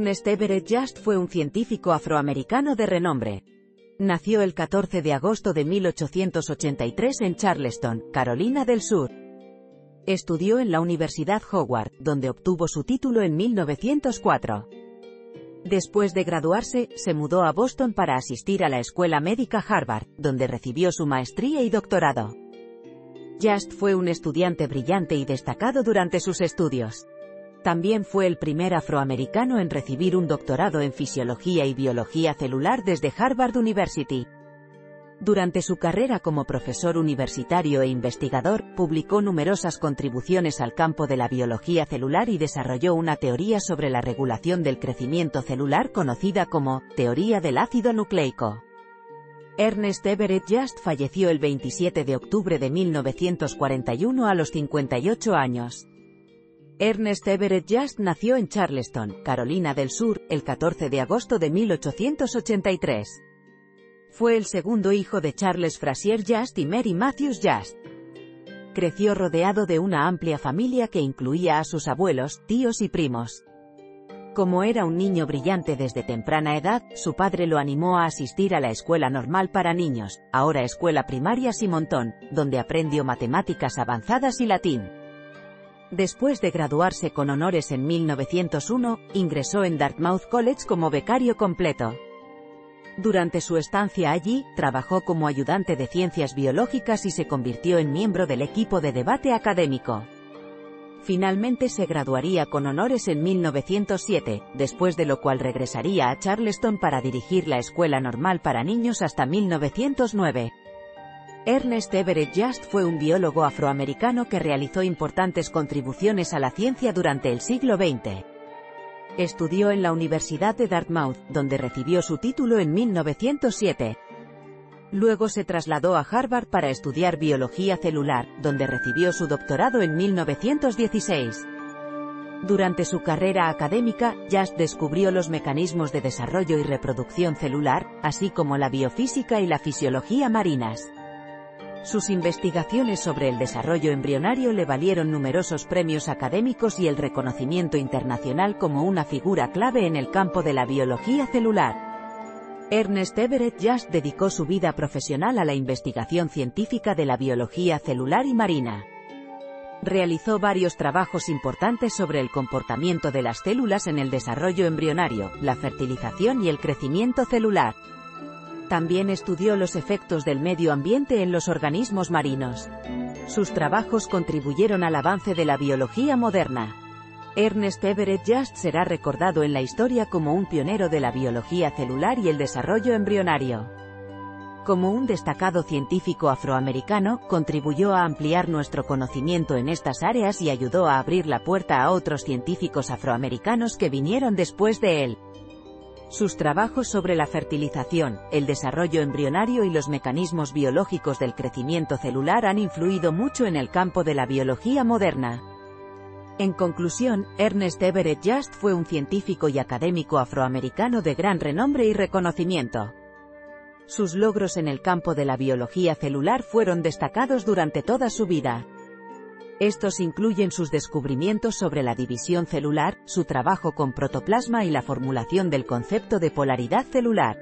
Ernest Everett Just fue un científico afroamericano de renombre. Nació el 14 de agosto de 1883 en Charleston, Carolina del Sur. Estudió en la Universidad Howard, donde obtuvo su título en 1904. Después de graduarse, se mudó a Boston para asistir a la Escuela Médica Harvard, donde recibió su maestría y doctorado. Just fue un estudiante brillante y destacado durante sus estudios. También fue el primer afroamericano en recibir un doctorado en fisiología y biología celular desde Harvard University. Durante su carrera como profesor universitario e investigador, publicó numerosas contribuciones al campo de la biología celular y desarrolló una teoría sobre la regulación del crecimiento celular conocida como teoría del ácido nucleico. Ernest Everett Just falleció el 27 de octubre de 1941 a los 58 años. Ernest Everett Just nació en Charleston, Carolina del Sur, el 14 de agosto de 1883. Fue el segundo hijo de Charles Frazier Just y Mary Matthews Just. Creció rodeado de una amplia familia que incluía a sus abuelos, tíos y primos. Como era un niño brillante desde temprana edad, su padre lo animó a asistir a la escuela normal para niños, ahora escuela primaria Simonton, donde aprendió matemáticas avanzadas y latín. Después de graduarse con honores en 1901, ingresó en Dartmouth College como becario completo. Durante su estancia allí, trabajó como ayudante de ciencias biológicas y se convirtió en miembro del equipo de debate académico. Finalmente se graduaría con honores en 1907, después de lo cual regresaría a Charleston para dirigir la Escuela Normal para Niños hasta 1909. Ernest Everett Just fue un biólogo afroamericano que realizó importantes contribuciones a la ciencia durante el siglo XX. Estudió en la Universidad de Dartmouth, donde recibió su título en 1907. Luego se trasladó a Harvard para estudiar biología celular, donde recibió su doctorado en 1916. Durante su carrera académica, Just descubrió los mecanismos de desarrollo y reproducción celular, así como la biofísica y la fisiología marinas. Sus investigaciones sobre el desarrollo embrionario le valieron numerosos premios académicos y el reconocimiento internacional como una figura clave en el campo de la biología celular. Ernest Everett Just dedicó su vida profesional a la investigación científica de la biología celular y marina. Realizó varios trabajos importantes sobre el comportamiento de las células en el desarrollo embrionario, la fertilización y el crecimiento celular. También estudió los efectos del medio ambiente en los organismos marinos. Sus trabajos contribuyeron al avance de la biología moderna. Ernest Everett Just será recordado en la historia como un pionero de la biología celular y el desarrollo embrionario. Como un destacado científico afroamericano, contribuyó a ampliar nuestro conocimiento en estas áreas y ayudó a abrir la puerta a otros científicos afroamericanos que vinieron después de él. Sus trabajos sobre la fertilización, el desarrollo embrionario y los mecanismos biológicos del crecimiento celular han influido mucho en el campo de la biología moderna. En conclusión, Ernest Everett Just fue un científico y académico afroamericano de gran renombre y reconocimiento. Sus logros en el campo de la biología celular fueron destacados durante toda su vida. Estos incluyen sus descubrimientos sobre la división celular, su trabajo con protoplasma y la formulación del concepto de polaridad celular.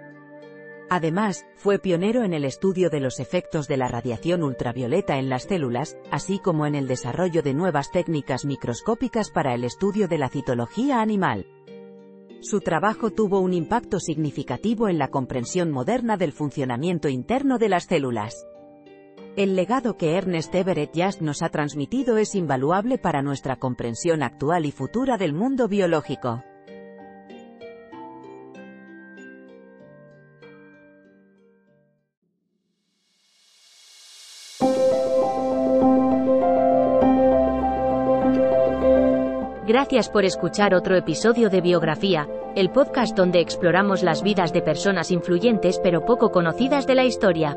Además, fue pionero en el estudio de los efectos de la radiación ultravioleta en las células, así como en el desarrollo de nuevas técnicas microscópicas para el estudio de la citología animal. Su trabajo tuvo un impacto significativo en la comprensión moderna del funcionamiento interno de las células. El legado que Ernest Everett Just nos ha transmitido es invaluable para nuestra comprensión actual y futura del mundo biológico. Gracias por escuchar otro episodio de Biografía, el podcast donde exploramos las vidas de personas influyentes pero poco conocidas de la historia.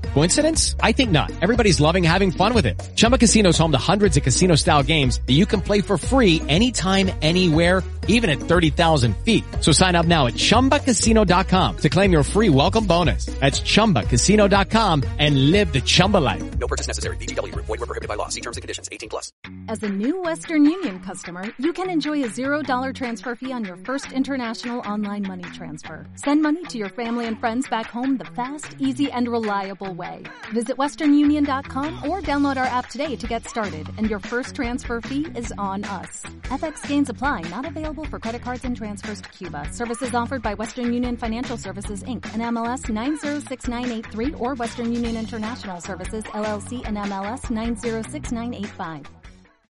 Coincidence? I think not. Everybody's loving having fun with it. Chumba Casino is home to hundreds of casino style games that you can play for free anytime, anywhere, even at 30,000 feet. So sign up now at chumbacasino.com to claim your free welcome bonus. That's chumbacasino.com and live the Chumba life. No purchase necessary. VGW Group. Void were prohibited by law. See terms and conditions. 18 plus. As a new Western Union customer, you can enjoy a $0 transfer fee on your first international online money transfer. Send money to your family and friends back home the fast, easy, and reliable way. Visit westernunion.com or download our app today to get started, and your first transfer fee is on us. FX gains apply, not available for credit cards and transfers to Cuba. Services offered by Western Union Financial Services Inc. and MLS 906983 or Western Union International Services LLC and MLS 906985.